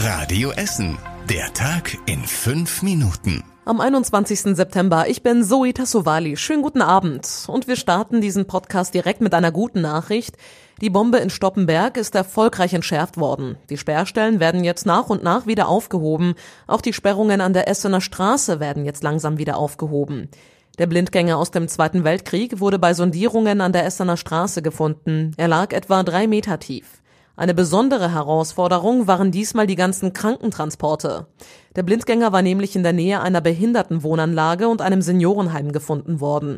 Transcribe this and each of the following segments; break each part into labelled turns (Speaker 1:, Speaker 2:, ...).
Speaker 1: Radio Essen. Der Tag in fünf Minuten.
Speaker 2: Am 21. September. Ich bin Zoe Tassovali. Schönen guten Abend. Und wir starten diesen Podcast direkt mit einer guten Nachricht. Die Bombe in Stoppenberg ist erfolgreich entschärft worden. Die Sperrstellen werden jetzt nach und nach wieder aufgehoben. Auch die Sperrungen an der Essener Straße werden jetzt langsam wieder aufgehoben. Der Blindgänger aus dem Zweiten Weltkrieg wurde bei Sondierungen an der Essener Straße gefunden. Er lag etwa drei Meter tief. Eine besondere Herausforderung waren diesmal die ganzen Krankentransporte. Der Blindgänger war nämlich in der Nähe einer Behindertenwohnanlage und einem Seniorenheim gefunden worden.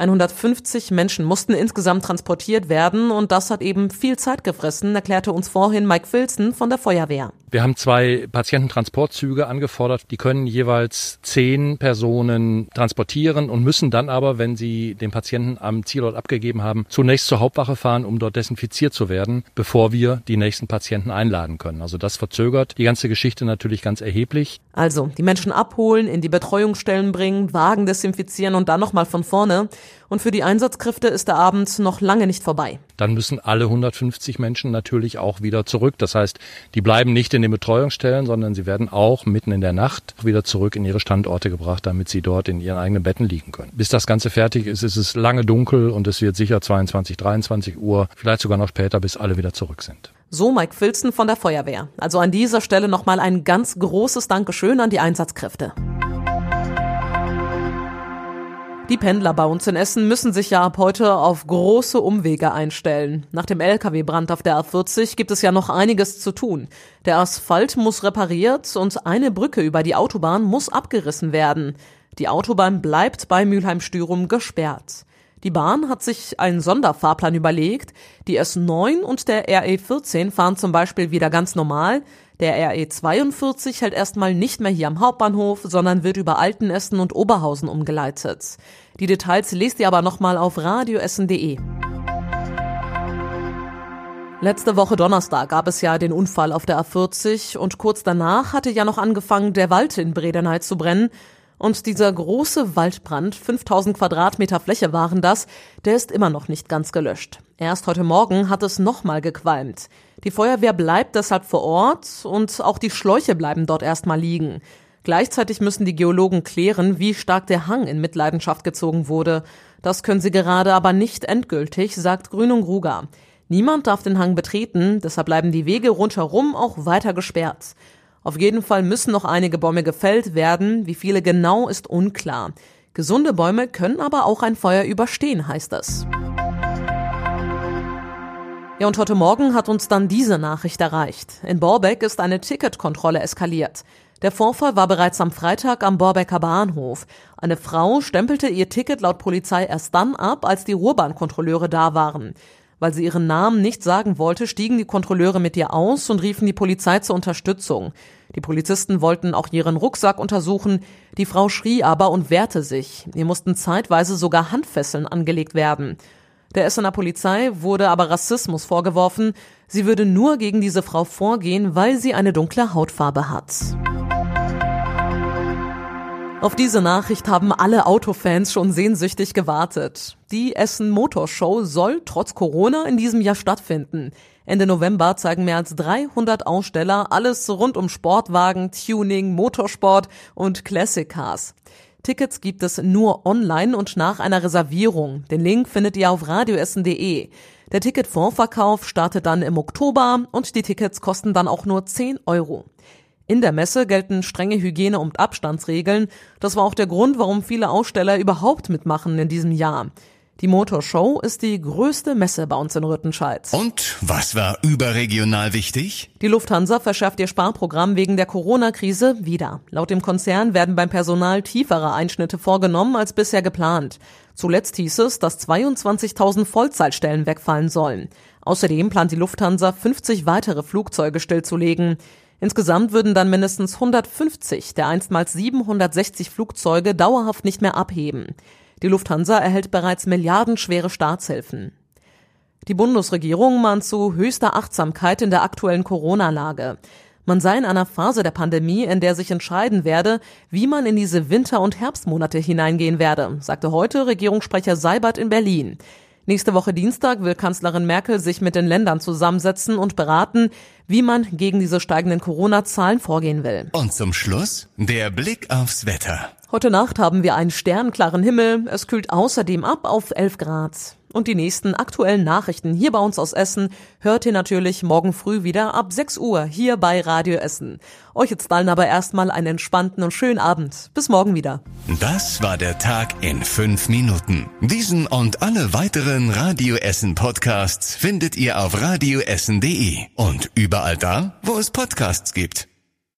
Speaker 2: 150 Menschen mussten insgesamt transportiert werden und das hat eben viel Zeit gefressen, erklärte uns vorhin Mike Filzen von der Feuerwehr.
Speaker 3: Wir haben zwei Patiententransportzüge angefordert. Die können jeweils zehn Personen transportieren und müssen dann aber, wenn sie den Patienten am Zielort abgegeben haben, zunächst zur Hauptwache fahren, um dort desinfiziert zu werden, bevor wir die nächsten Patienten einladen können. Also das verzögert die ganze Geschichte natürlich ganz erheblich.
Speaker 2: Also die Menschen abholen, in die Betreuungsstellen bringen, Wagen desinfizieren und dann nochmal von vorne. Und für die Einsatzkräfte ist der Abend noch lange nicht vorbei.
Speaker 3: Dann müssen alle 150 Menschen natürlich auch wieder zurück. Das heißt, die bleiben nicht in den Betreuungsstellen, sondern sie werden auch mitten in der Nacht wieder zurück in ihre Standorte gebracht, damit sie dort in ihren eigenen Betten liegen können. Bis das Ganze fertig ist, ist es lange dunkel und es wird sicher 22, 23 Uhr, vielleicht sogar noch später, bis alle wieder zurück sind.
Speaker 2: So Mike Filzen von der Feuerwehr. Also an dieser Stelle nochmal ein ganz großes Dankeschön an die Einsatzkräfte. Die Pendler bei uns in Essen müssen sich ja ab heute auf große Umwege einstellen. Nach dem Lkw-Brand auf der A40 gibt es ja noch einiges zu tun. Der Asphalt muss repariert und eine Brücke über die Autobahn muss abgerissen werden. Die Autobahn bleibt bei Mülheim-Stürum gesperrt. Die Bahn hat sich einen Sonderfahrplan überlegt. Die S9 und der RE14 fahren zum Beispiel wieder ganz normal. Der RE42 hält erstmal nicht mehr hier am Hauptbahnhof, sondern wird über Altenessen und Oberhausen umgeleitet. Die Details lest ihr aber nochmal auf radioessen.de. Letzte Woche Donnerstag gab es ja den Unfall auf der A40 und kurz danach hatte ja noch angefangen, der Wald in Bredeney zu brennen. Und dieser große Waldbrand, 5000 Quadratmeter Fläche waren das, der ist immer noch nicht ganz gelöscht. Erst heute Morgen hat es nochmal gequalmt. Die Feuerwehr bleibt deshalb vor Ort und auch die Schläuche bleiben dort erstmal liegen. Gleichzeitig müssen die Geologen klären, wie stark der Hang in Mitleidenschaft gezogen wurde. Das können sie gerade aber nicht endgültig, sagt Grünung Ruger. Niemand darf den Hang betreten, deshalb bleiben die Wege rundherum auch weiter gesperrt. Auf jeden Fall müssen noch einige Bäume gefällt werden, wie viele genau ist unklar. Gesunde Bäume können aber auch ein Feuer überstehen, heißt es. Ja, und heute Morgen hat uns dann diese Nachricht erreicht. In Borbeck ist eine Ticketkontrolle eskaliert. Der Vorfall war bereits am Freitag am Borbecker Bahnhof. Eine Frau stempelte ihr Ticket laut Polizei erst dann ab, als die Ruhrbahnkontrolleure da waren. Weil sie ihren Namen nicht sagen wollte, stiegen die Kontrolleure mit ihr aus und riefen die Polizei zur Unterstützung. Die Polizisten wollten auch ihren Rucksack untersuchen, die Frau schrie aber und wehrte sich. Ihr mussten zeitweise sogar Handfesseln angelegt werden. Der Essener Polizei wurde aber Rassismus vorgeworfen. Sie würde nur gegen diese Frau vorgehen, weil sie eine dunkle Hautfarbe hat. Auf diese Nachricht haben alle Autofans schon sehnsüchtig gewartet. Die Essen Motorshow soll trotz Corona in diesem Jahr stattfinden. Ende November zeigen mehr als 300 Aussteller alles rund um Sportwagen, Tuning, Motorsport und Classic Cars. Tickets gibt es nur online und nach einer Reservierung. Den Link findet ihr auf radioessen.de. Der Ticketvorverkauf startet dann im Oktober und die Tickets kosten dann auch nur 10 Euro. In der Messe gelten strenge Hygiene- und Abstandsregeln. Das war auch der Grund, warum viele Aussteller überhaupt mitmachen in diesem Jahr. Die Motorshow ist die größte Messe bei uns in Rüttenscheid.
Speaker 1: Und was war überregional wichtig?
Speaker 2: Die Lufthansa verschärft ihr Sparprogramm wegen der Corona-Krise wieder. Laut dem Konzern werden beim Personal tiefere Einschnitte vorgenommen als bisher geplant. Zuletzt hieß es, dass 22.000 Vollzeitstellen wegfallen sollen. Außerdem plant die Lufthansa 50 weitere Flugzeuge stillzulegen. Insgesamt würden dann mindestens 150 der einstmals 760 Flugzeuge dauerhaft nicht mehr abheben. Die Lufthansa erhält bereits milliardenschwere Staatshilfen. Die Bundesregierung mahnt zu höchster Achtsamkeit in der aktuellen Corona-Lage. Man sei in einer Phase der Pandemie, in der sich entscheiden werde, wie man in diese Winter- und Herbstmonate hineingehen werde, sagte heute Regierungssprecher Seibert in Berlin. Nächste Woche Dienstag will Kanzlerin Merkel sich mit den Ländern zusammensetzen und beraten, wie man gegen diese steigenden Corona-Zahlen vorgehen will.
Speaker 1: Und zum Schluss der Blick aufs Wetter.
Speaker 2: Heute Nacht haben wir einen sternklaren Himmel. Es kühlt außerdem ab auf 11 Grad. Und die nächsten aktuellen Nachrichten hier bei uns aus Essen hört ihr natürlich morgen früh wieder ab 6 Uhr hier bei Radio Essen. Euch jetzt allen aber erstmal einen entspannten und schönen Abend. Bis morgen wieder.
Speaker 1: Das war der Tag in fünf Minuten. Diesen und alle weiteren Radio Essen Podcasts findet ihr auf radioessen.de und überall da, wo es Podcasts gibt.